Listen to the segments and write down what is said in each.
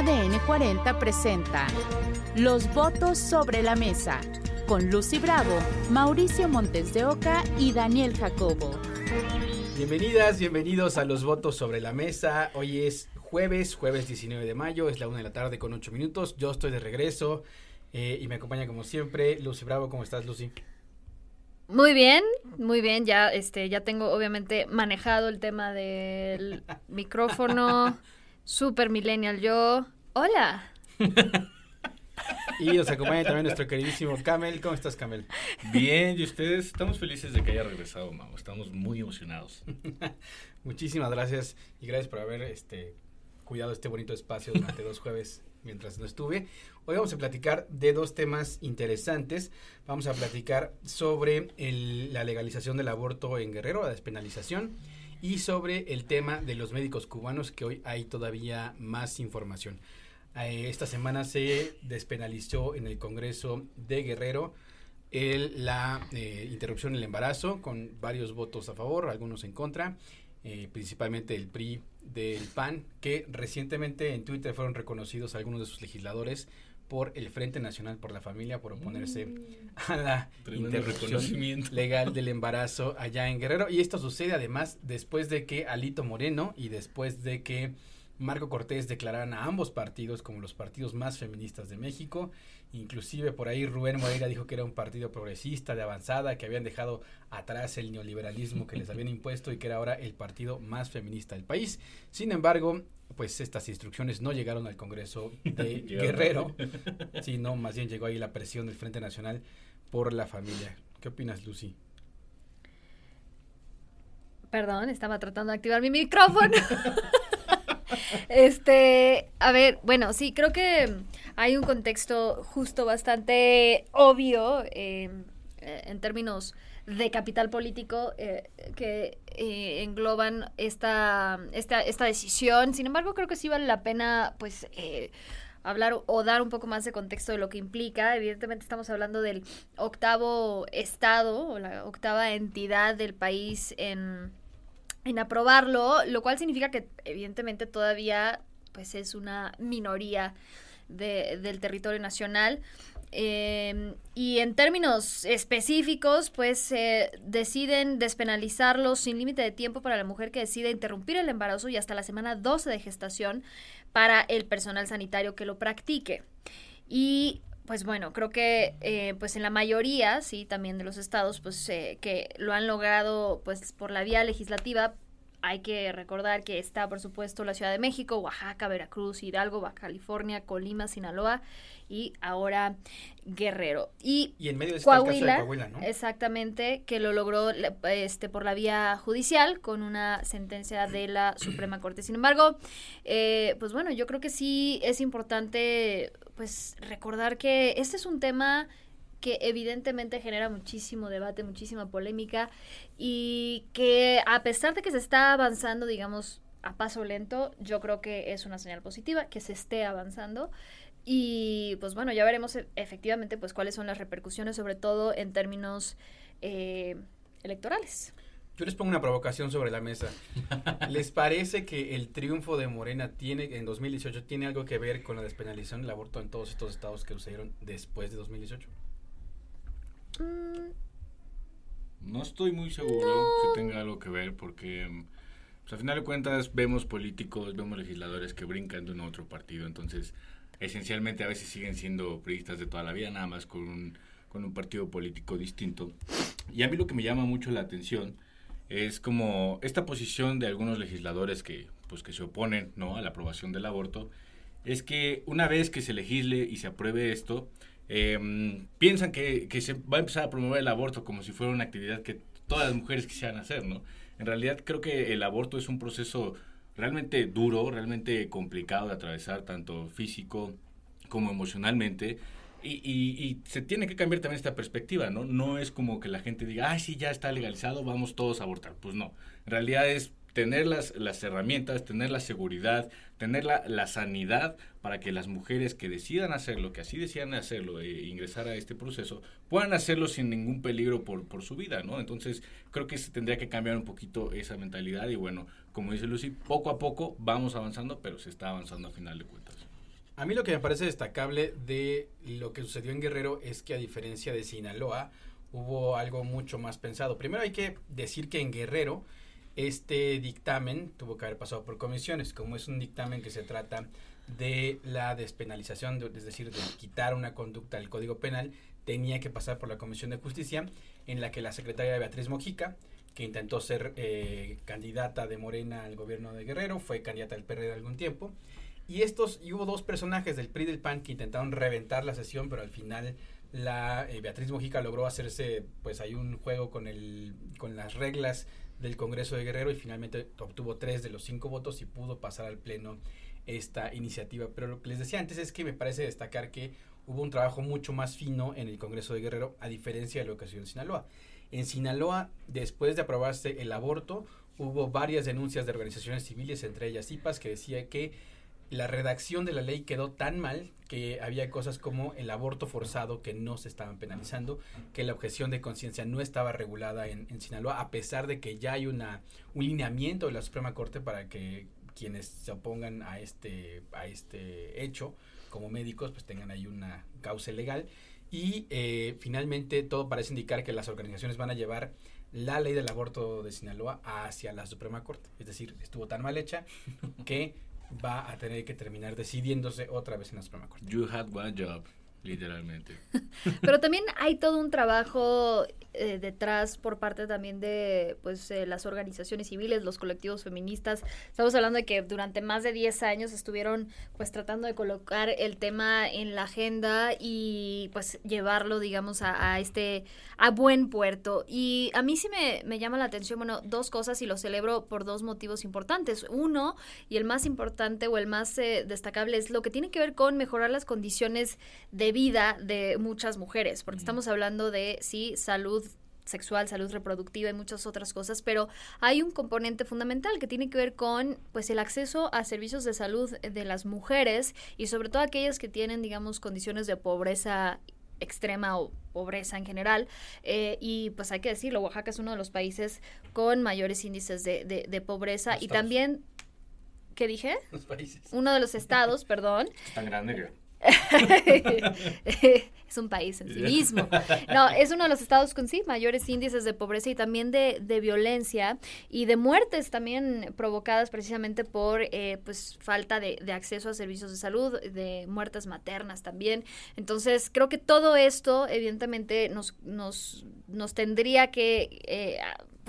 ADN 40 presenta Los votos sobre la mesa con Lucy Bravo, Mauricio Montes de Oca y Daniel Jacobo. Bienvenidas, bienvenidos a Los votos sobre la mesa. Hoy es jueves, jueves 19 de mayo, es la una de la tarde con 8 minutos. Yo estoy de regreso eh, y me acompaña como siempre Lucy Bravo. ¿Cómo estás, Lucy? Muy bien, muy bien. Ya, este, ya tengo obviamente manejado el tema del micrófono. Super millennial yo. Hola. Y nos acompaña también nuestro queridísimo Camel. ¿Cómo estás, Camel? Bien, y ustedes estamos felices de que haya regresado, Mau. Estamos muy emocionados. Muchísimas gracias y gracias por haber este, cuidado este bonito espacio durante dos jueves mientras no estuve. Hoy vamos a platicar de dos temas interesantes. Vamos a platicar sobre el, la legalización del aborto en Guerrero, la despenalización, y sobre el tema de los médicos cubanos, que hoy hay todavía más información. Eh, esta semana se despenalizó en el Congreso de Guerrero el, la eh, interrupción del embarazo, con varios votos a favor, algunos en contra, eh, principalmente el PRI del PAN, que recientemente en Twitter fueron reconocidos algunos de sus legisladores por el Frente Nacional por la Familia por oponerse Mm. a la interrupción legal del embarazo allá en Guerrero. Y esto sucede además después de que Alito Moreno y después de que Marco Cortés declararan a ambos partidos como los partidos más feministas de México. Inclusive por ahí Rubén Moreira dijo que era un partido progresista, de avanzada, que habían dejado atrás el neoliberalismo que les habían impuesto y que era ahora el partido más feminista del país. Sin embargo, pues estas instrucciones no llegaron al Congreso de Guerrero, sino más bien llegó ahí la presión del Frente Nacional por la familia. ¿Qué opinas, Lucy? Perdón, estaba tratando de activar mi micrófono. este, a ver, bueno, sí, creo que hay un contexto justo bastante obvio eh, eh, en términos de capital político eh, que eh, engloban esta, esta, esta decisión. Sin embargo, creo que sí vale la pena, pues, hablar o dar un poco más de contexto de lo que implica. Evidentemente estamos hablando del octavo estado o la octava entidad del país en, en aprobarlo, lo cual significa que evidentemente todavía pues es una minoría de- del territorio nacional. Eh, y en términos específicos, pues deciden despenalizarlo sin límite de tiempo para la mujer que decide interrumpir el embarazo y hasta la semana 12 de gestación para el personal sanitario que lo practique. Y pues bueno, creo que eh, pues en la mayoría, sí, también de los estados, pues eh, que lo han logrado pues por la vía legislativa, hay que recordar que está, por supuesto, la Ciudad de México, Oaxaca, Veracruz, Hidalgo, Baja California, Colima, Sinaloa y ahora Guerrero. Y Y en medio de este caso de Coahuila, Coahuila, ¿no? exactamente, que lo logró este, por la vía judicial con una sentencia de la Suprema Corte. Sin embargo, eh, pues bueno, yo creo que sí es importante pues recordar que este es un tema que evidentemente genera muchísimo debate, muchísima polémica y que a pesar de que se está avanzando, digamos, a paso lento, yo creo que es una señal positiva que se esté avanzando y pues bueno, ya veremos e- efectivamente pues cuáles son las repercusiones, sobre todo en términos eh, electorales. Yo les pongo una provocación sobre la mesa. ¿Les parece que el triunfo de Morena tiene en 2018 tiene algo que ver con la despenalización del aborto en todos estos estados que sucedieron después de 2018? Mm, No estoy muy seguro si tenga algo que ver porque, mm, pues, al final de cuentas, vemos políticos, vemos legisladores que brincan de uno a otro partido. Entonces, esencialmente a veces siguen siendo periodistas de toda la vida, nada más con un, con un partido político distinto. Y a mí lo que me llama mucho la atención es como esta posición de algunos legisladores que, pues, que se oponen ¿no? a la aprobación del aborto, es que una vez que se legisle y se apruebe esto, eh, piensan que, que se va a empezar a promover el aborto como si fuera una actividad que todas las mujeres quisieran hacer, ¿no? En realidad creo que el aborto es un proceso realmente duro, realmente complicado de atravesar, tanto físico como emocionalmente. Y, y- y se tiene que cambiar también esta perspectiva, ¿no? No es como que la gente diga, ay, sí, ya está legalizado, vamos todos a abortar. Pues no. En realidad es tener las, las herramientas, tener la seguridad, tener la, la sanidad para que las mujeres que decidan hacerlo, que así decidan hacerlo, e ingresar a este proceso, puedan hacerlo sin ningún peligro por, por su vida, ¿no? Entonces, creo que se tendría que cambiar un poquito esa mentalidad y bueno, como dice Lucy, poco a poco vamos avanzando, pero se está avanzando a final de cuentas. A mí lo que me parece destacable de lo que sucedió en Guerrero es que a diferencia de Sinaloa, hubo algo mucho más pensado. Primero hay que decir que en Guerrero este dictamen tuvo que haber pasado por comisiones, como es un dictamen que se trata de la despenalización, es decir, de quitar una conducta del Código Penal, tenía que pasar por la Comisión de Justicia, en la que la secretaria Beatriz Mojica, que intentó ser eh, candidata de Morena al gobierno de Guerrero, fue candidata del PRD algún tiempo, y estos, y hubo dos personajes del PRI del PAN que intentaron reventar la sesión, pero al final la eh, Beatriz Mojica logró hacerse, pues hay un juego con el, con las reglas del Congreso de Guerrero y finalmente obtuvo tres de los cinco votos y pudo pasar al pleno esta iniciativa. Pero lo que les decía antes es que me parece destacar que hubo un trabajo mucho más fino en el Congreso de Guerrero, a diferencia de lo que sido en Sinaloa. En Sinaloa, después de aprobarse el aborto, hubo varias denuncias de organizaciones civiles, entre ellas IPAS, que decía que la redacción de la ley quedó tan mal que había cosas como el aborto forzado que no se estaban penalizando, que la objeción de conciencia no estaba regulada en, Sinaloa, a pesar de que ya hay una, un lineamiento de la Suprema Corte para que quienes se opongan a este, a este hecho como médicos pues tengan ahí una causa legal y eh, finalmente todo parece indicar que las organizaciones van a llevar la ley del aborto de Sinaloa hacia la Suprema Corte. Es decir, estuvo tan mal hecha que va a tener que terminar decidiéndose otra vez en la Suprema Corte. You had one job, literalmente. Pero también hay todo un trabajo eh, detrás por parte también de pues eh, las organizaciones civiles, los colectivos feministas. Estamos hablando de que durante más de 10 años estuvieron pues tratando de colocar el tema en la agenda y pues llevarlo digamos a, a este a buen puerto. Y a mí sí me, me, llama la atención, bueno, dos cosas y lo celebro por dos motivos importantes. Uno, y el más importante o el más eh, destacable es lo que tiene que ver con mejorar las condiciones de vida de muchas mujeres, porque estamos hablando de sí salud sexual, salud reproductiva y muchas otras cosas, pero hay un componente fundamental que tiene que ver con pues el acceso a servicios de salud de las mujeres y sobre todo aquellas que tienen digamos condiciones de pobreza extrema o pobreza en general. Eh, y pues hay que decirlo, Oaxaca es uno de los países con mayores índices de, de, de pobreza y también, ¿qué dije? Los países. Uno de los estados, perdón. Es tan grande que... es un país en sí mismo. No, es uno de los estados con sí mayores índices de pobreza y también de, de violencia y de muertes también provocadas precisamente por eh, pues falta de, de, acceso a servicios de salud, de muertes maternas también. Entonces, creo que todo esto evidentemente nos, nos, nos tendría que eh,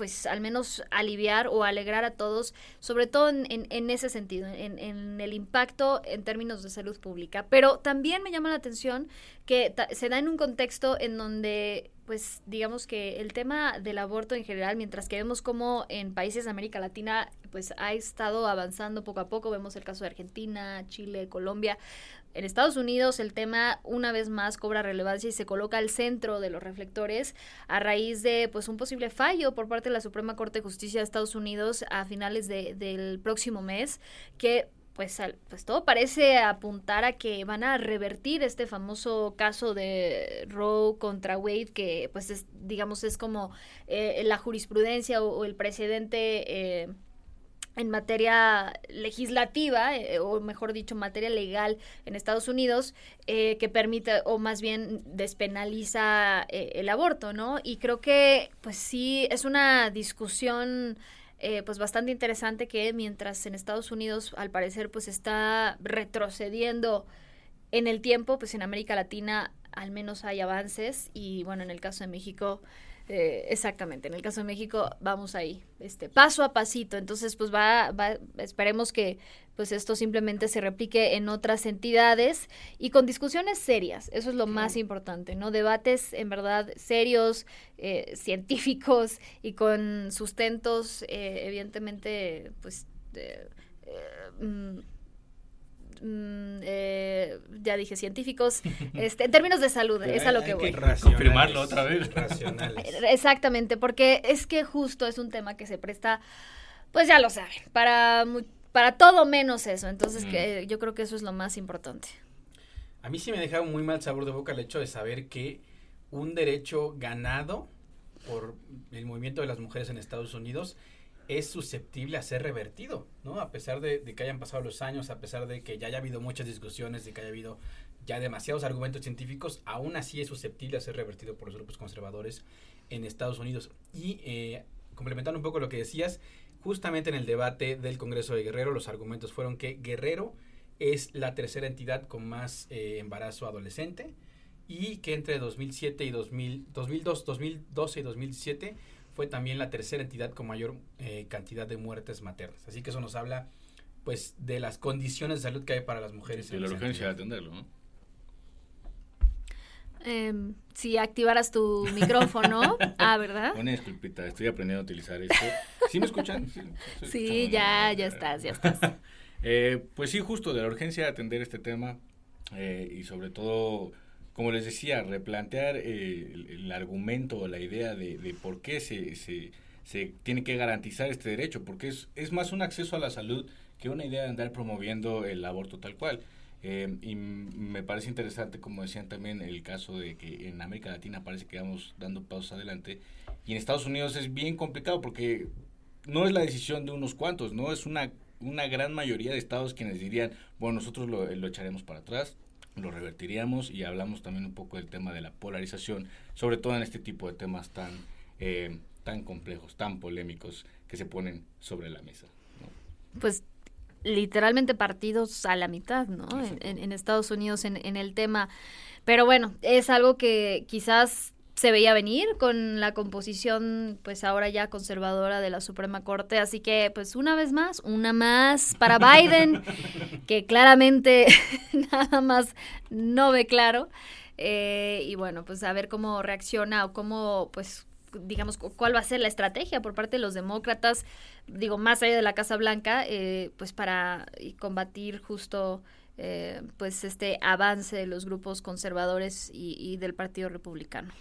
pues al menos aliviar o alegrar a todos, sobre todo en, ese sentido, en, en, el impacto en términos de salud pública. Pero también me llama la atención que se da en un contexto en donde pues digamos que el tema del aborto en general, mientras que vemos como en países de América Latina pues ha estado avanzando poco a poco, vemos el caso de Argentina, Chile, Colombia, en Estados Unidos el tema una vez más cobra relevancia y se coloca al centro de los reflectores a raíz de pues un posible fallo por parte de la Suprema Corte de Justicia de Estados Unidos a finales de, del próximo mes que pues, pues todo parece apuntar a que van a revertir este famoso caso de Roe contra Wade, que pues es, digamos es como eh, la jurisprudencia o, o el precedente eh, en materia legislativa, eh, o mejor dicho, materia legal en Estados Unidos, eh, que permite, o más bien despenaliza eh, el aborto, ¿no? Y creo que, pues sí, es una discusión eh, pues bastante interesante que mientras en Estados Unidos al parecer pues está retrocediendo en el tiempo, pues en América Latina al menos hay avances y bueno, en el caso de México eh, exactamente, en el caso de México vamos ahí, este, paso a pasito, entonces pues va, va, esperemos que pues esto simplemente se replique en otras entidades y con discusiones serias, eso es lo más importante, ¿no? Debates en verdad serios, eh, científicos y con sustentos, eh, evidentemente, pues... Mm, Mm, eh, ya dije científicos, este, en términos de salud, es a lo que voy. Confirmarlo otra vez. Exactamente, porque es que justo es un tema que se presta, pues ya lo saben, para, para todo menos eso. Entonces, mm. que, yo creo que eso es lo más importante. A mí sí me deja un muy mal sabor de boca el hecho de saber que un derecho ganado por el movimiento de las mujeres en Estados Unidos es susceptible a ser revertido, ¿no? A pesar de, que hayan pasado los años, a pesar de que ya haya habido muchas discusiones, de que haya habido ya demasiados argumentos científicos, aún así es susceptible a ser revertido por los grupos conservadores en Estados Unidos. Y eh, complementando un poco lo que decías, justamente en el debate del Congreso de Guerrero, los argumentos fueron que Guerrero es la tercera entidad con más eh, embarazo adolescente y que entre 2007 y 2000, 2002, 2012 y 2017 fue también la tercera entidad con mayor eh, cantidad de muertes maternas. Así que eso nos habla pues de las condiciones de salud que hay para las mujeres. De la urgencia de atenderlo, ¿no? Eh, si activaras tu micrófono. ah, ¿verdad? Una disculpita, estoy aprendiendo a utilizar esto. ¿Sí me escuchan? Sí, sí ya, ya estás, ya estás. eh, pues sí, justo de la urgencia de atender este tema eh, y sobre todo, como les decía, replantear eh, el, argumento o la idea de, de por qué se, se, se, tiene que garantizar este derecho, porque es, es más un acceso a la salud que una idea de andar promoviendo el aborto tal cual. Eh, y me parece interesante, como decían también, el caso de que en América Latina parece que vamos dando pasos adelante. Y en Estados Unidos es bien complicado porque no es la decisión de unos cuantos, ¿no? Es una, una gran mayoría de estados quienes dirían, bueno, nosotros lo, lo echaremos para atrás, lo revertiríamos y hablamos también un poco del tema de la polarización, sobre todo en este tipo de temas tan, eh, tan complejos, tan polémicos que se ponen sobre la mesa. ¿no? Pues literalmente partidos a la mitad, ¿no? En, en, Estados Unidos en, en, el tema. Pero bueno, es algo que quizás se veía venir con la composición, pues ahora ya conservadora de la Suprema Corte. Así que, pues una vez más, una más para Biden, que claramente nada más no ve claro. Eh, y bueno, pues a ver cómo reacciona o cómo, pues digamos, cuál va a ser la estrategia por parte de los demócratas, digo, más allá de la Casa Blanca, eh, pues para combatir justo eh, pues este avance de los grupos conservadores y, y, del Partido Republicano.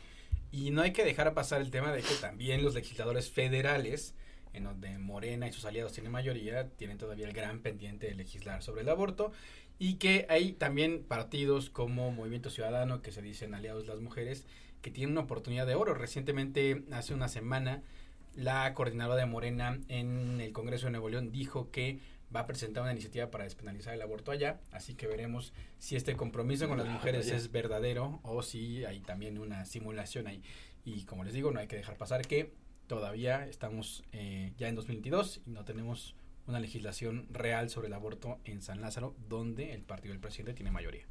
Y no hay que dejar pasar el tema de que también los legisladores federales, en donde Morena y sus aliados tienen mayoría, tienen todavía el gran pendiente de legislar sobre el aborto y que hay también partidos como Movimiento Ciudadano que se dicen aliados de las mujeres que tienen una oportunidad de oro. Recientemente, hace una semana, la coordinadora de Morena en el Congreso de Nuevo León dijo que va a presentar una iniciativa para despenalizar el aborto allá, así que veremos si este compromiso con las mujeres es verdadero o si hay también una simulación ahí. Y como les digo, no hay que dejar pasar que todavía estamos eh, ya en 2022 y no tenemos una legislación real sobre el aborto en San Lázaro, donde el partido del presidente tiene mayoría.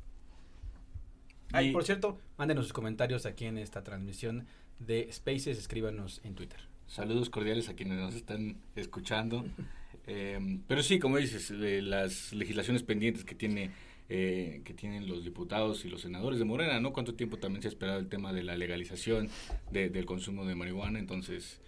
Ay, por cierto, mándenos sus comentarios aquí en esta transmisión de Spaces, escríbanos en Twitter. Saludos cordiales a quienes nos están escuchando. eh, pero sí, como dices, eh, las legislaciones pendientes que tiene eh, que tienen los diputados y los senadores de Morena, ¿no? Cuánto tiempo también se ha esperado el tema de la legalización de, del consumo de marihuana, entonces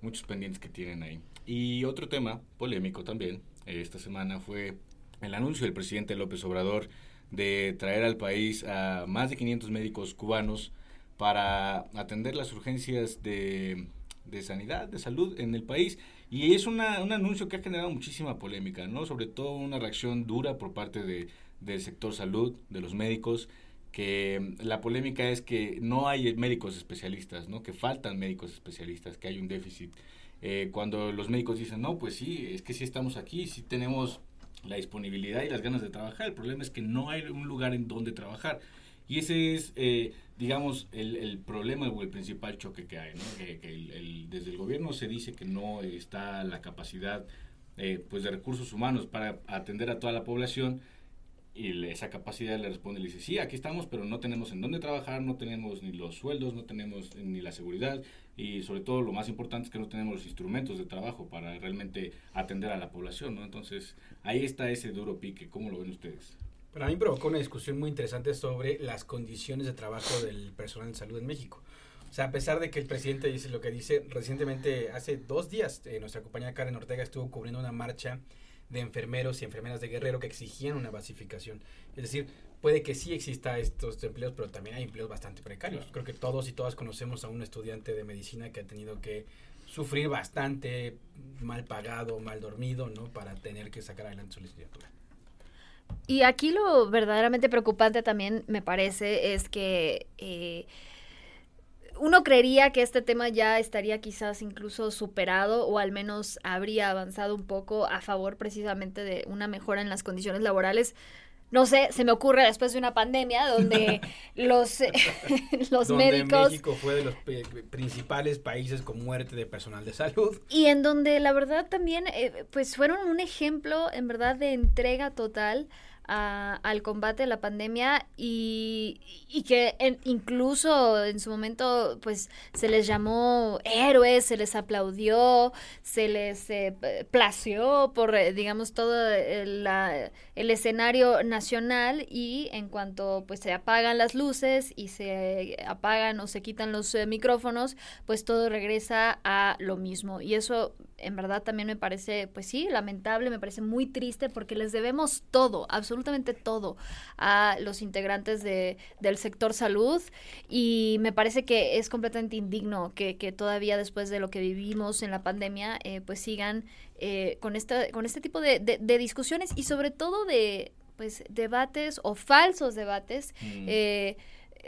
muchos pendientes que tienen ahí. Y otro tema polémico también, eh, esta semana fue el anuncio del presidente López Obrador de traer al país a más de 500 médicos cubanos para atender las urgencias de, de sanidad, de salud en el país. Y es una, un anuncio que ha generado muchísima polémica, ¿no? Sobre todo una reacción dura por parte de, del sector salud, de los médicos, que la polémica es que no hay médicos especialistas, ¿no? Que faltan médicos especialistas, que hay un déficit. Eh, cuando los médicos dicen, no, pues sí, es que sí estamos aquí, sí tenemos la disponibilidad y las ganas de trabajar. El problema es que no hay un lugar en donde trabajar. Y ese es, eh, digamos, el, el, problema o el principal choque que hay. ¿no? Que, desde el gobierno se dice que no está la capacidad eh, pues de recursos humanos para atender a toda la población y esa capacidad le responde y le dice, sí, aquí estamos, pero no tenemos en dónde trabajar, no tenemos ni los sueldos, no tenemos ni la seguridad y sobre todo lo más importante es que no tenemos los instrumentos de trabajo para realmente atender a la población, ¿no? Entonces, ahí está ese duro pique, ¿cómo lo ven ustedes? Para mí provocó una discusión muy interesante sobre las condiciones de trabajo del personal de salud en México. O sea, a pesar de que el presidente dice lo que dice, recientemente, hace dos días, eh, nuestra compañera Karen Ortega estuvo cubriendo una marcha de enfermeros y enfermeras de Guerrero que exigían una basificación. Es decir, puede que sí exista estos empleos, pero también hay empleos bastante precarios. Creo que todos y todas conocemos a un estudiante de medicina que ha tenido que sufrir bastante mal pagado, mal dormido, ¿no? Para tener que sacar adelante su licenciatura. Y aquí lo verdaderamente preocupante también me parece es que eh, uno creería que este tema ya estaría quizás incluso superado o al menos habría avanzado un poco a favor precisamente de una mejora en las condiciones laborales no sé, se me ocurre después de una pandemia donde los, los donde médicos... México fue de los principales países con muerte de personal de salud. Y en donde la verdad también, eh, pues fueron un ejemplo en verdad de entrega total al combate de la pandemia y, que incluso en su momento pues se les llamó héroes, se les aplaudió, se les eh, plació por eh, digamos todo el, el, escenario nacional y en cuanto pues se apagan las luces y se apagan o se quitan los eh, micrófonos pues todo regresa a lo mismo. Y eso en verdad también me parece, pues sí, lamentable, me parece muy triste porque les debemos todo, absolutamente todo a los integrantes de, del sector salud y me parece que es completamente indigno que, que todavía después de lo que vivimos en la pandemia, eh, pues sigan eh, con, esta, con este tipo de, de, discusiones y sobre todo de pues debates o falsos debates. Mm. Eh,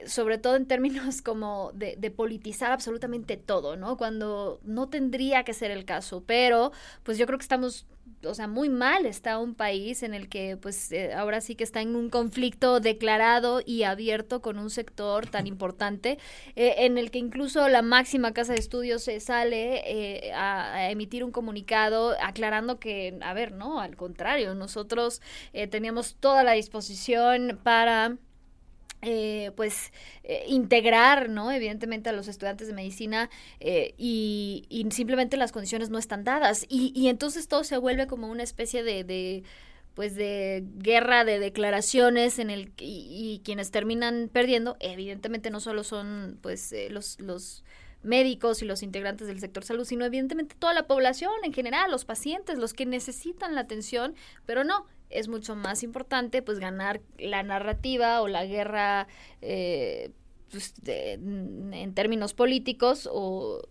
sobre todo en términos como de, de, politizar absolutamente todo, ¿no? Cuando no tendría que ser el caso, pero pues yo creo que estamos, o sea, muy mal está un país en el que pues eh, ahora sí que está en un conflicto declarado y abierto con un sector tan importante, eh, en el que incluso la máxima casa de estudios se sale eh, a, a, emitir un comunicado aclarando que, a ver, no, al contrario, nosotros teníamos toda la disposición para eh, pues eh, integrar, ¿no? Evidentemente a los estudiantes de medicina eh, y, simplemente las condiciones no están dadas. Y, y entonces todo se vuelve como una especie de, de pues de guerra de declaraciones en el y, y, quienes terminan perdiendo evidentemente no solo son pues los los médicos y los integrantes del sector salud, sino evidentemente toda la población en general, los pacientes, los que necesitan la atención, pero no, es mucho más importante pues ganar la narrativa o la guerra eh, pues, en términos políticos o,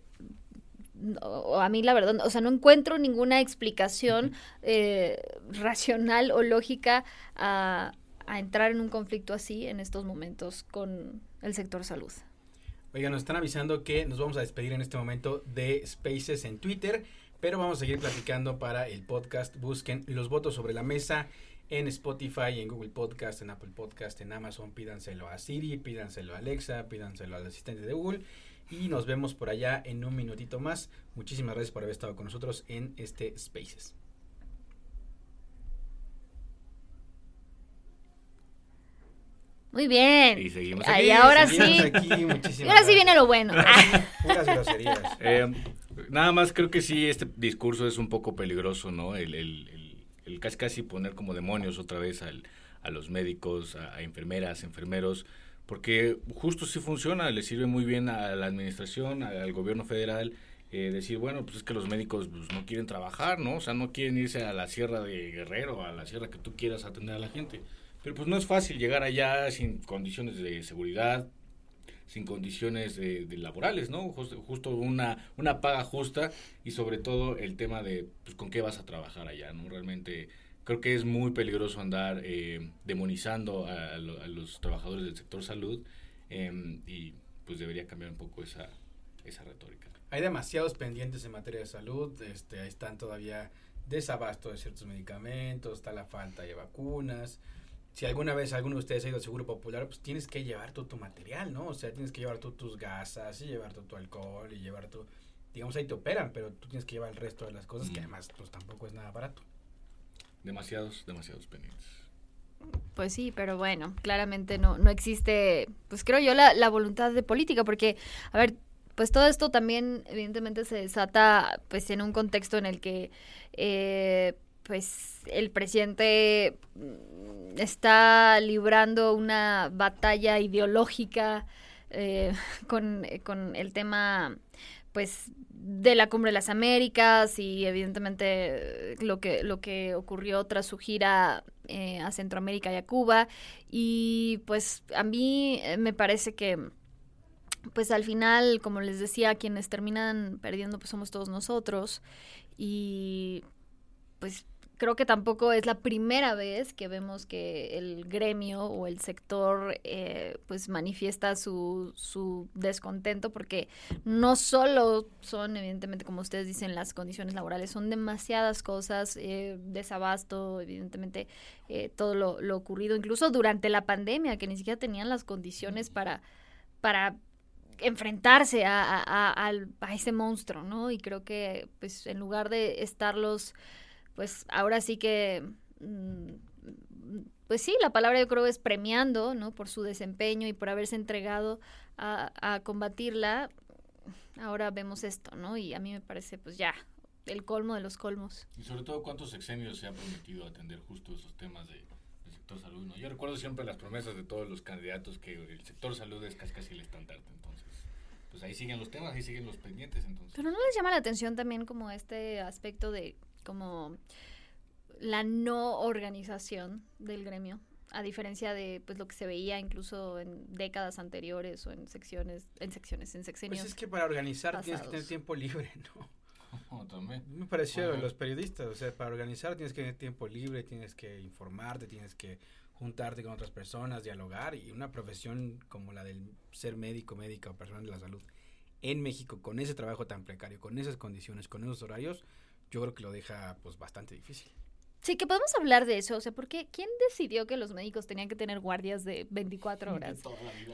a mí la verdad, o sea, no encuentro ninguna explicación eh, racional o lógica a, a entrar en un conflicto así en estos momentos con el sector salud. Oiga, nos están avisando que nos vamos a despedir en este momento de Spaces en Twitter, pero vamos a seguir platicando para el podcast. Busquen los votos sobre la mesa en Spotify, en Google Podcast, en Apple Podcast, en Amazon. Pídanselo a Siri, pídanselo a Alexa, pídanselo al asistente de Google. Y nos vemos por allá en un minutito más. Muchísimas gracias por haber estado con nosotros en este Spaces. Muy bien. Y seguimos aquí. Y ahora sí. y ahora sí viene lo bueno. Puras groserías. Eh, nada más creo que sí, este discurso es un poco peligroso, ¿no? El, el, el, casi casi poner como demonios otra vez al, a los médicos, a, a, enfermeras, enfermeros, porque justo sí funciona, le sirve muy bien a la administración, al gobierno federal. Eh, decir, bueno, pues es que los médicos pues, no quieren trabajar, ¿no? O sea, no quieren irse a la sierra de Guerrero, a la sierra que tú quieras atender a la gente. Pero pues no es fácil llegar allá sin condiciones de seguridad, sin condiciones de, de laborales, ¿no? Justo, una, una paga justa y sobre todo el tema de pues, con qué vas a trabajar allá, ¿no? Realmente creo que es muy peligroso andar eh, demonizando a, los trabajadores del sector salud eh, y pues debería cambiar un poco esa, esa retórica. Hay demasiados pendientes en materia de salud, este, ahí están todavía desabasto de ciertos medicamentos, está la falta de vacunas, si alguna vez alguno de ustedes ha ido al Seguro Popular, pues tienes que llevar todo tu material, ¿no? O sea, tienes que llevar tú tus gasas y llevar todo tu alcohol y llevar tu... Digamos, ahí te operan, pero tú tienes que llevar el resto de las cosas, mm. que además pues tampoco es nada barato. Demasiados, demasiados pendientes. Pues sí, pero bueno, claramente no, no existe, pues creo yo, la, la voluntad de política, porque, a ver, pues todo esto también evidentemente se desata pues en un contexto en el que eh, pues el presidente mm, está librando una batalla ideológica eh, con, con, el tema pues de la cumbre de las Américas y evidentemente lo que lo que ocurrió tras su gira eh, a Centroamérica y a Cuba. Y pues a mí eh, me parece que pues al final como les decía quienes terminan perdiendo pues somos todos nosotros. Y pues creo que tampoco es la primera vez que vemos que el gremio o el sector eh, pues manifiesta su, su descontento porque no solo son evidentemente como ustedes dicen las condiciones laborales son demasiadas cosas eh, desabasto evidentemente eh, todo lo, ocurrido incluso durante la pandemia que ni siquiera tenían las condiciones para para enfrentarse a, a, a, ese monstruo, ¿no? Y creo que, pues, en lugar de estarlos, pues, ahora sí que, mm, pues sí, la palabra yo creo es premiando, ¿no? Por su desempeño y por haberse entregado a, a combatirla, ahora vemos esto, ¿no? Y a mí me parece, pues, ya, el colmo de los colmos. Y sobre todo, ¿cuántos sexenios se ha prometido atender justo esos temas de sector salud. ¿no? Yo recuerdo siempre las promesas de todos los candidatos que el sector salud es casi el estandarte. Entonces, pues ahí siguen los temas, ahí siguen los pendientes. Entonces. Pero no les llama la atención también como este aspecto de como la no organización del gremio a diferencia de pues lo que se veía incluso en décadas anteriores o en secciones en secciones en sexenios pues es que para organizar tienes que tener tiempo libre no también. Me pareció los periodistas, o sea, para organizar tienes que tener tiempo libre, tienes que informarte, tienes que juntarte con otras personas, dialogar y una profesión como la del ser médico, médica o persona de la salud en México con ese trabajo tan precario, con esas condiciones, con esos horarios, yo creo que lo deja pues bastante difícil. Sí, que podemos hablar de eso. O sea, porque ¿quién decidió que los médicos tenían que tener guardias de 24 horas?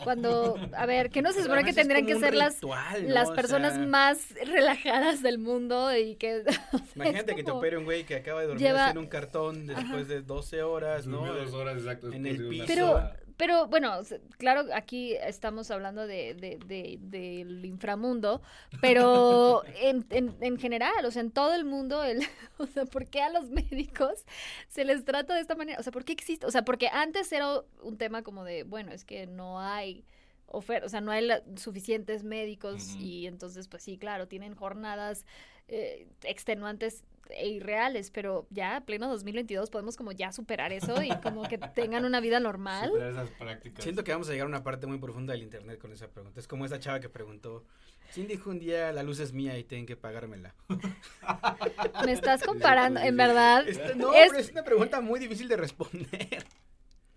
Cuando, a ver, que no se supone que tendrían que ser las, las personas más relajadas del mundo y que... Imagínate que te opere un güey que acaba de dormir en un cartón después de 12 horas, ¿no? Dos horas exacto. En el piso. Pero pero bueno, claro, aquí estamos hablando de, del inframundo, pero en, en, general, o sea, en todo el mundo, el, o sea, ¿por qué a los médicos se les trata de esta manera? O sea, ¿por qué existe? O sea, porque antes era un tema como de, bueno, es que no hay oferta, o sea, no hay suficientes médicos y entonces, pues sí, claro, tienen jornadas eh, extenuantes irreales, pero ya pleno 2022 podemos como ya superar eso y como que tengan una vida normal. esas prácticas. Siento que vamos a llegar a una parte muy profunda del internet con esa pregunta. Es como esa chava que preguntó, ¿quién dijo un día la luz es mía y tienen que pagármela? Me estás comparando, en verdad. no, es... pero es una pregunta muy difícil de responder.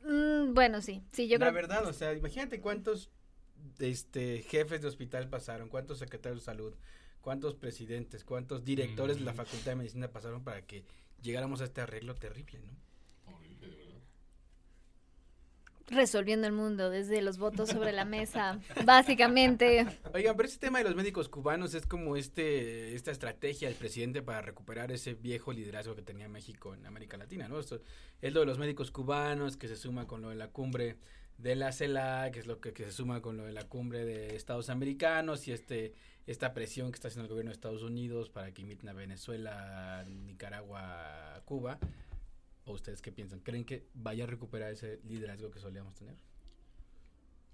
Mm, bueno, sí, sí, yo la creo. La verdad, o sea, imagínate cuántos este, jefes de hospital pasaron, cuántos secretarios de salud, cuántos presidentes, cuántos directores de la Facultad de Medicina pasaron para que llegáramos a este arreglo terrible, ¿no? Horrible, de verdad. Resolviendo el mundo desde los votos sobre la mesa, básicamente. Oigan, pero este tema de los médicos cubanos es como este esta estrategia del presidente para recuperar ese viejo liderazgo que tenía México en América Latina, ¿no? Esto es lo de los médicos cubanos que se suma con lo de la cumbre de la CELAC, que es lo que, se suma con lo de la cumbre de Estados Americanos y este esta presión que está haciendo el gobierno de Estados Unidos para que imiten a Venezuela, Nicaragua, Cuba. ¿O ustedes qué piensan? ¿Creen que vaya a recuperar ese liderazgo que solíamos tener?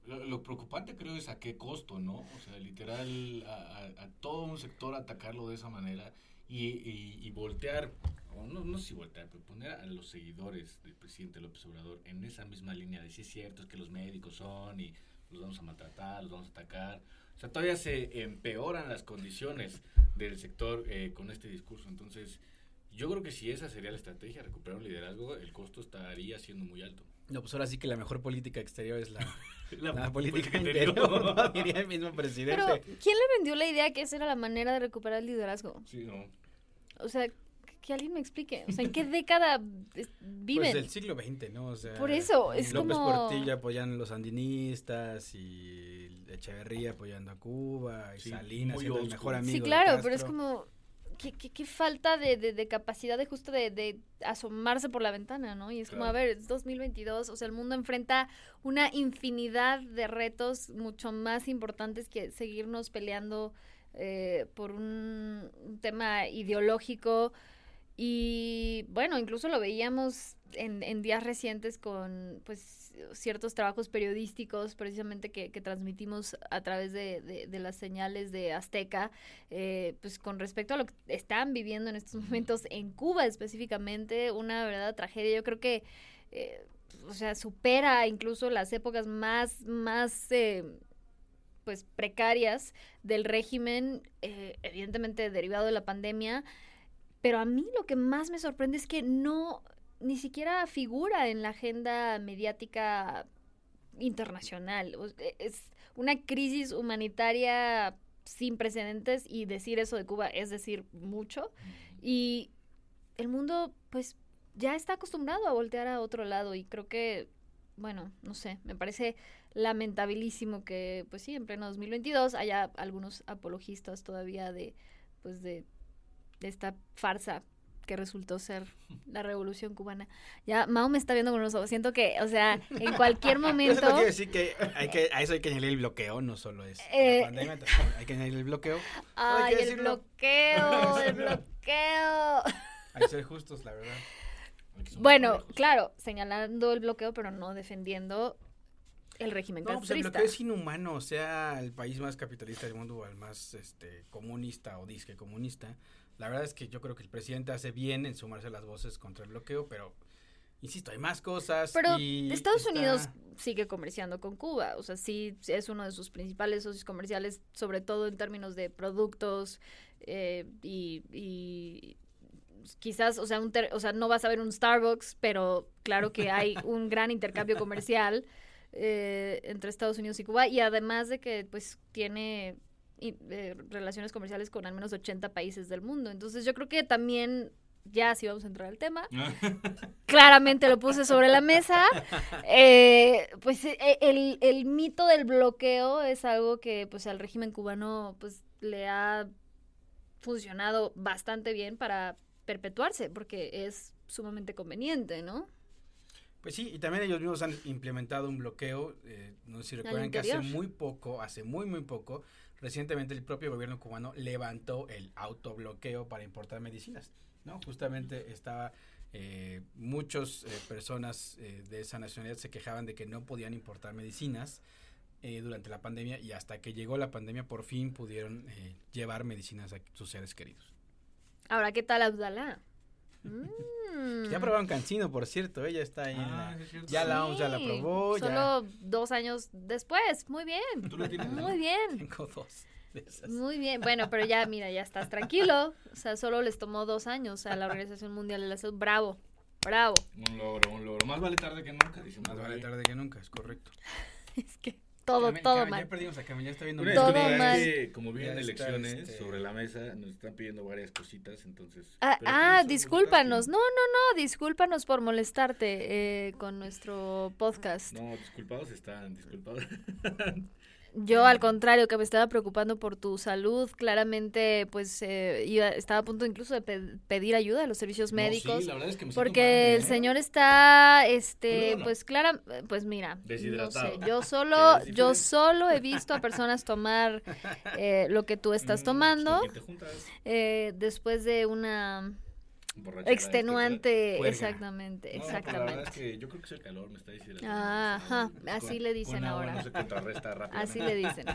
Lo, preocupante creo es a qué costo, ¿no? O sea, literal, a, todo un sector atacarlo de esa manera y, y, voltear, o no, no si voltear, pero poner a los seguidores del presidente López Obrador en esa misma línea de si es cierto, es que los médicos son y los vamos a maltratar, los vamos a atacar. O sea, todavía se empeoran las condiciones del sector eh, con este discurso. Entonces, yo creo que si esa sería la estrategia, recuperar un liderazgo, el costo estaría siendo muy alto. No, pues ahora sí que la mejor política exterior es la, la, política, interior, diría el mismo presidente. Pero, ¿quién le vendió la idea que esa era la manera de recuperar el liderazgo? Sí, no. O sea, que alguien me explique. O sea, ¿en qué década viven? Pues del siglo XX, ¿no? O sea, Por eso, es López como... Portilla apoyando a los sandinistas y Echeverría apoyando a Cuba y Salinas siendo el mejor amigo Sí, claro, pero es como... Qué, qué, falta de, de, capacidad de justo de, de, asomarse por la ventana, ¿no? Y es como, a ver, es 2022, o sea, el mundo enfrenta una infinidad de retos mucho más importantes que seguirnos peleando eh, por un tema ideológico y bueno, incluso lo veíamos en, en, días recientes con pues ciertos trabajos periodísticos precisamente que, que transmitimos a través de, de, las señales de Azteca, eh, pues con respecto a lo que están viviendo en estos momentos en Cuba específicamente, una verdadera tragedia. Yo creo que, eh, o sea, supera incluso las épocas más, más... Eh, pues precarias del régimen, evidentemente derivado de la pandemia, pero a mí lo que más me sorprende es que no, ni siquiera figura en la agenda mediática internacional. Es una crisis humanitaria sin precedentes y decir eso de Cuba es decir mucho. Y el mundo, pues, ya está acostumbrado a voltear a otro lado y creo que, bueno, no sé, me parece lamentabilísimo que, pues sí, en pleno 2022 haya algunos apologistas todavía de, pues, de, de esta farsa que resultó ser la revolución cubana. Ya Mao me está viendo con los ojos. Siento que, o sea, en cualquier momento. Eso quiere decir que, hay que a eso hay que añadir el bloqueo, no solo es Eh, la pandemia, hay que añadir el bloqueo. Ay, el decirlo. bloqueo, el bloqueo. Hay que ser justos, la verdad. Bueno, claro, señalando el bloqueo, pero no defendiendo el régimen No, pues el bloqueo es inhumano, sea el país más capitalista del mundo o el más este comunista o disque comunista. La verdad es que yo creo que el presidente hace bien en sumarse las voces contra el bloqueo, pero insisto, hay más cosas. Pero y Estados está- Unidos sigue comerciando con Cuba, o sea, sí es uno de sus principales socios comerciales, sobre todo en términos de productos eh, y, y quizás, o sea, un ter- o sea, no vas a ver un Starbucks, pero claro que hay un gran intercambio comercial eh, entre Estados Unidos y Cuba y además de que pues tiene y, eh, relaciones comerciales con al menos 80 países del mundo. Entonces yo creo que también, ya si vamos a entrar al tema, claramente lo puse sobre la mesa. Eh, pues eh, el, el mito del bloqueo es algo que pues al régimen cubano pues le ha funcionado bastante bien para perpetuarse porque es sumamente conveniente, ¿no? Pues sí, y también ellos mismos han implementado un bloqueo, eh, no sé si recuerdan que hace muy poco, hace muy muy poco, recientemente el propio gobierno cubano levantó el autobloqueo para importar medicinas, ¿no? Justamente estaba, eh, muchas personas eh, de esa nacionalidad se quejaban de que no podían importar medicinas eh, durante la pandemia y hasta que llegó la pandemia por fin pudieron eh, llevar medicinas a sus seres queridos. Ahora, ¿qué tal Abdalá? Mm. Ya probaron Cancino, por cierto, ella está ahí en Ah, la- sí es ya la OMS ya la probó, ya Solo dos años después. Muy bien. Tú la tienes. Muy bien. tengo dos de esas. Muy bien. Bueno, pero ya, mira, ya estás tranquilo. O sea, solo les tomó dos años a la Organización Mundial de la Salud. Bravo. Bravo. Un logro, un logro. Más vale tarde que nunca, dice Más vale tarde que nunca, es correcto. Es que todo, Carmen, todo Carmen, mal. Ya perdimos a Carmen, ya está viendo Una Todo mal. que como vienen Ya está, elecciones este- sobre la mesa, nos están pidiendo varias cositas, entonces... Ah, ah, discúlpanos. No, no, no. Discúlpanos por molestarte eh, con nuestro podcast. No, disculpados están, disculpados. Yo, al contrario, que me estaba preocupando por tu salud, claramente, pues, eh, iba- estaba a punto incluso de pe- pedir ayuda a los servicios No, médicos. sí, la verdad es que me Porque mal, el ¿eh? señor está, este, pues clara, pues mira, Deshidratado. sé, yo solo, yo solo he visto a personas tomar eh, lo que tú estás Mm, tomando eh, después de una Borrachera extenuante, exactamente. No, pero La verdad es exactamente. que yo creo que es el calor, me está diciendo. Ajá, así le dicen ahora. No se contrarresta rápido. Así le dicen.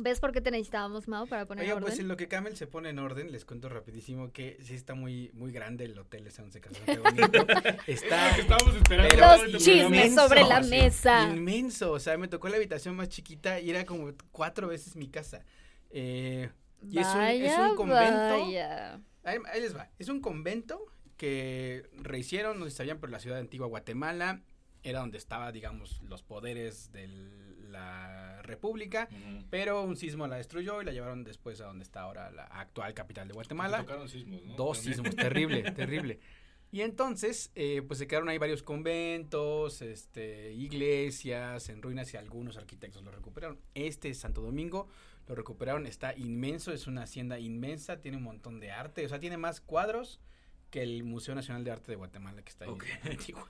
¿Ves por qué te necesitábamos, Mau, para poner Oiga, orden? pues en lo que Camel se pone en orden, les cuento rapidísimo que sí está muy muy grande el hotel, ese once casas, qué bonito. está Estábamos esperando. Los chismes inmenso, sobre la mesa. Inmenso, o sea, me tocó la habitación más chiquita y era como cuatro veces mi casa. Eh, y es un- es un convento. vaya. Ahí, ahí les va. Es un convento que rehicieron, no sé si sabían, pero la ciudad de Antigua Guatemala era donde estaba, digamos, los poderes de la república. Pero un sismo la destruyó y la llevaron después a donde está ahora la actual capital de Te Guatemala. tocaron sismos, ¿no? Dos También. sismos, terrible, terrible. Y entonces, eh, pues se quedaron ahí varios conventos, este, iglesias en ruinas y algunos arquitectos lo recuperaron. Este Santo Domingo lo recuperaron, está inmenso, es una hacienda inmensa, tiene un montón de arte, o sea, tiene más cuadros que el Museo Nacional de Arte de Guatemala que está ahí Ok. en Antigua.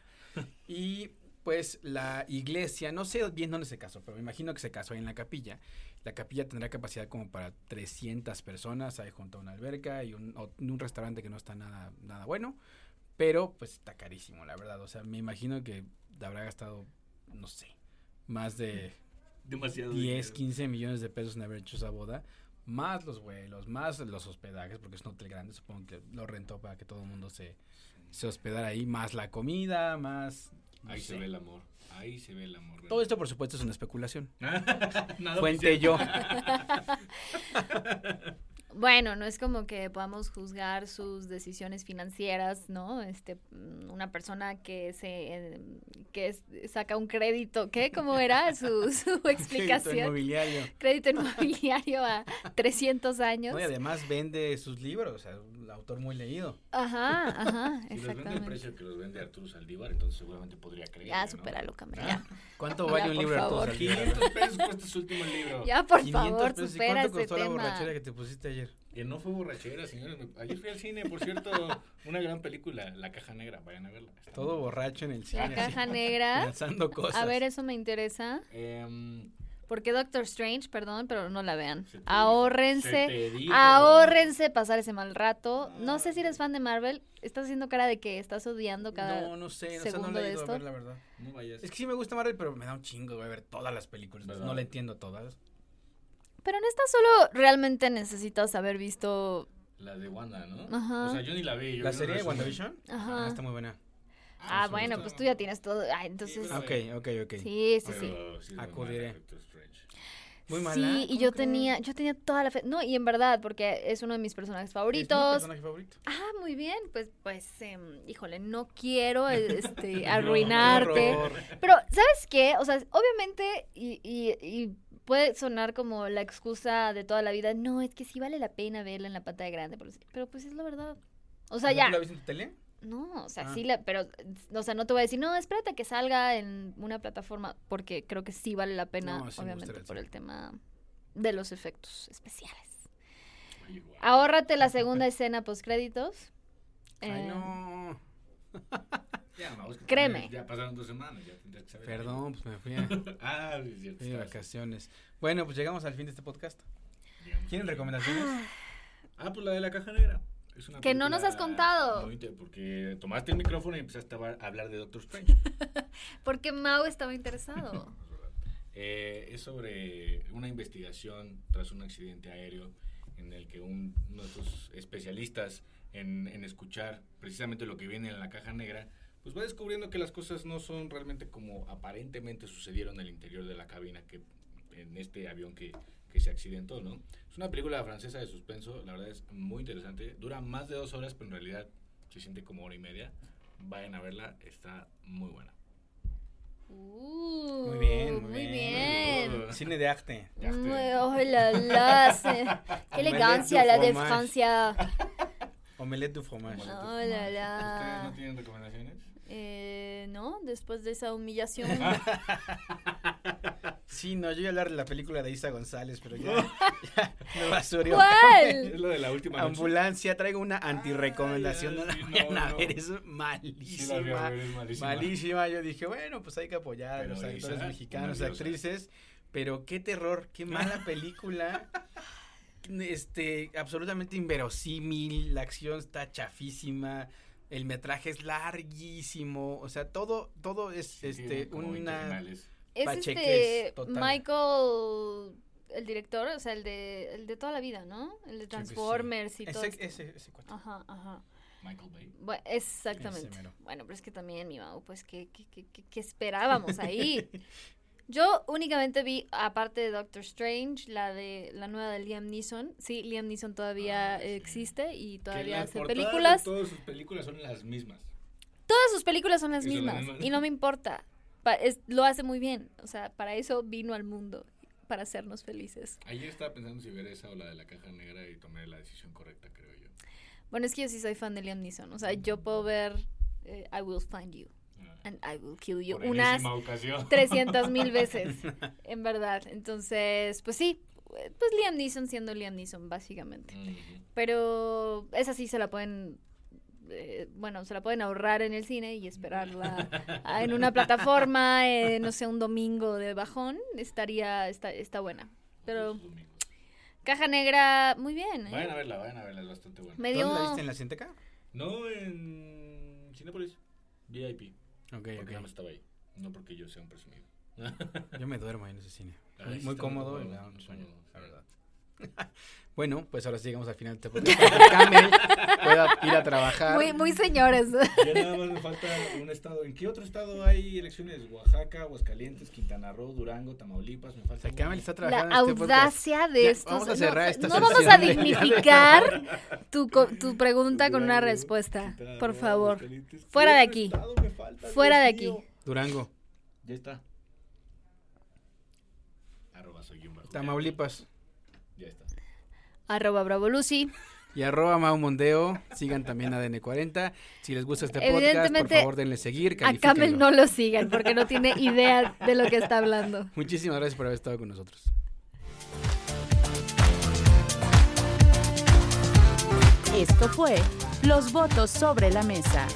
Y pues la iglesia, no sé bien dónde se casó, pero me imagino que se casó ahí en la capilla. La capilla tendrá capacidad como para 300 personas, hay junto a una alberca y un, un restaurante que no está nada, nada bueno, pero pues está carísimo, la verdad. O sea, me imagino que habrá gastado, no sé, más de Demasiado. 10, dinero. 15 millones de pesos en haber hecho esa boda, más los vuelos, más los hospedajes, porque es un hotel grande, supongo que lo rentó para que todo el mundo se, se hospedara ahí, más la comida, más... no Ahí sé. se ve el amor. Ahí se ve el amor. Todo esto, por supuesto, es una especulación. Fuente yo. bueno, no es como que podamos juzgar sus decisiones financieras, ¿no? Este, mm, una persona que se, eh, que es- saca un crédito, ¿qué? ¿Cómo era su, su Crédito explicación? inmobiliario. Crédito inmobiliario a 300 años. No, y además vende sus libros, o sea, autor muy leído. Ajá, ajá, Si los vende el exactamente. precio que los vende Arturo Saldívar, entonces seguramente podría creer. Ya, supéralo, Camila. Ah, ¿Cuánto Ya, vale un libro de Arturo. Saldívar? 500 pesos cuesta su último libro. Ya, por 500 favor, pesos. ¿Y supera cuánto ese costó la borrachera que te pusiste ayer? Que no fue borrachera, señores. Ayer fui al cine, por cierto, una gran película, La Caja Negra, vayan a verla. Está Todo borracho en el cine. La así, caja negra. Lanzando cosas. A ver, eso me interesa. Em, Porque Doctor Strange, perdón, pero no la vean. Ahórrense. Ahórrense pasar ese mal rato. No sé si eres fan de Marvel. Estás haciendo cara de que estás odiando cada. No, no sé, o sea, no segundo la he de ido a esto. ver, la verdad. no vayas. Es que sí me gusta Marvel, pero me da un chingo de ver todas las películas. ¿Verdad? No la entiendo todas. Pero en esta solo realmente necesitas haber visto. La de Wanda, ¿no? Ajá. O sea, yo ni la vi. yo ¿La serie de. WandaVision? Ajá. Ah, está muy buena. Ah, me bueno, gusta. pues tú ya tienes todo. Ah, entonces. Sí, Ok, ok, ok. Sí, sí, sí. Pero sí Acudiré. Muy mala. Sí, y ¿cómo yo crees? tenía, yo tenía toda la fe. No, y en verdad, porque es uno de mis personajes ¿Es mi favoritos. personaje favorito? Ah, muy bien, pues, pues, em, híjole, no quiero este, No, arruinarte. horror. Pero, ¿sabes qué? O sea, obviamente, y, y, y puede sonar como la excusa de toda la vida, no, es que sí vale la pena verla en la pantalla grande, pero, pero pues es la verdad. O sea, ¿No ya. ¿Tú la viste en tu tele? No, o sea, Ah. sí, la, pero, o sea, no te voy a decir, no, espérate a que salga en una plataforma, porque creo que sí vale la pena, No, sí me obviamente, por el tema de los efectos especiales. Guau. Ahórrate la segunda escena post créditos. Ay, Eh, no. Ya, no, Créeme. Ya pasaron dos semanas, ya tendrías que saber. Perdón, pues me fui a, Ah, sí, es cierto. fui de estabas- vacaciones. Bueno, pues llegamos al fin de este podcast. digamos, ¿Tienen que- recomendaciones? Ah, pues la de la caja negra. Es una Que no nos has contado. porque tomaste el micrófono y empezaste a hablar de Doctor Strange. Porque Mau estaba interesado. Eh, es sobre una investigación tras un accidente aéreo en el que un, uno de estos especialistas en, en escuchar precisamente lo que viene en la caja negra, pues va descubriendo que las cosas no son realmente como aparentemente sucedieron en el interior de la cabina que en este avión que, que se accidentó, ¿no? Es una película francesa de suspenso, la verdad es muy interesante, dura más de dos horas, pero en realidad se siente como hora y media. Vayan a verla, está muy buena. Uh, Muy bien, muy muy bien. bien. Cine de arte. Estoy- Muy- oh, la, la, se- qué elegancia la de fromage. Francia. Omelette du fromage. Como Oh, la, tu- la. ¿Ustedes no tienen recomendaciones? Eh, no, después de esa humillación. Sí, no, yo iba a hablar de la película de Isa González, pero ya, ya me basurió. ¿Cuál? Es lo de la última noche. Ambulancia, traigo una anti-recomendación. No la sí, vayan no, a no. ver, es Sí, malísima. ver, es malísima. malísima. Yo dije, bueno, pues hay que apoyar a los actores Isa, mexicanos, actrices. Pero qué terror, qué mala película. este, absolutamente inverosímil. La acción está chafísima. El metraje es larguísimo. O sea, todo, todo es Sí, este, una. Es Pacheques, este total. Michael, el director, o sea, el de, el de toda la vida, ¿no? El de Sí, Transformers y todo. Ese, ese, ese cuate. Ajá, ajá. Michael Bay. Bueno, exactamente. Bueno, pero es que también, mi Mau, pues, ¿qué, qué, qué, qué- qué esperábamos ahí? Yo únicamente vi, aparte de Doctor Strange, la de la nueva de Liam Neeson. Sí, Liam Neeson todavía Ah, sí. existe y Que todavía hace películas. Todas sus películas son las mismas. Todas sus películas son las son mismas. y no me importa. Pa- es- lo hace muy bien. O sea, para eso vino al mundo, para hacernos felices. Ayer estaba pensando si ver esa o la de la caja negra y tomé la decisión correcta, creo yo. Bueno, es que yo sí soy fan de Liam Neeson. O sea, yo puedo ver eh, I Will Find You Ah, and I Will Kill You por unas enésima ocasión. 300 mil veces, en verdad. Entonces, pues sí, pues Liam Neeson siendo Liam Neeson, básicamente. Pero esa sí se la pueden, eh, bueno, se la pueden ahorrar en el cine y esperarla en una plataforma, eh, no sé, un domingo de bajón, estaría, está, está buena. Pero. Caja Negra, muy bien. ¿eh? Vayan a verla, vayan a verla, es bastante buena. Me ¿Dónde la dio... viste en la Cinteca? No en Cinepolis, VIP, Ok, porque ok. nada más estaba ahí. No porque yo sea un presumido. Yo me duermo ahí en ese cine. Muy, muy cómodo y me da un sueño, la verdad. Bueno, pues ahora sí llegamos al final de este podcast. para que Camel pueda ir a trabajar. Muy, muy señores. Ya nada más me falta un estado. ¿En qué otro estado hay elecciones? Oaxaca, Aguascalientes, Quintana Roo, Durango, Tamaulipas. Me O falta sea, uno. Camel está La trabajando en este podcast. audacia de Ya, estos. vamos a cerrar no, esta no vamos a de- dignificar tu, tu pregunta con una respuesta. Quintana Por favor. Fuera ¿Qué de aquí. falta, Fuera de mío? aquí. Durango, Ya está. Arroba soy. Tamaulipas. Arroba Bravo Lucy. y arroba Mau Mondeo. Sigan también a DN40. Si les gusta este podcast, por favor denle seguir. A. Camel no lo sigan porque no tiene idea de lo que está hablando. Muchísimas gracias por haber estado con nosotros. Esto fue Los votos sobre la mesa.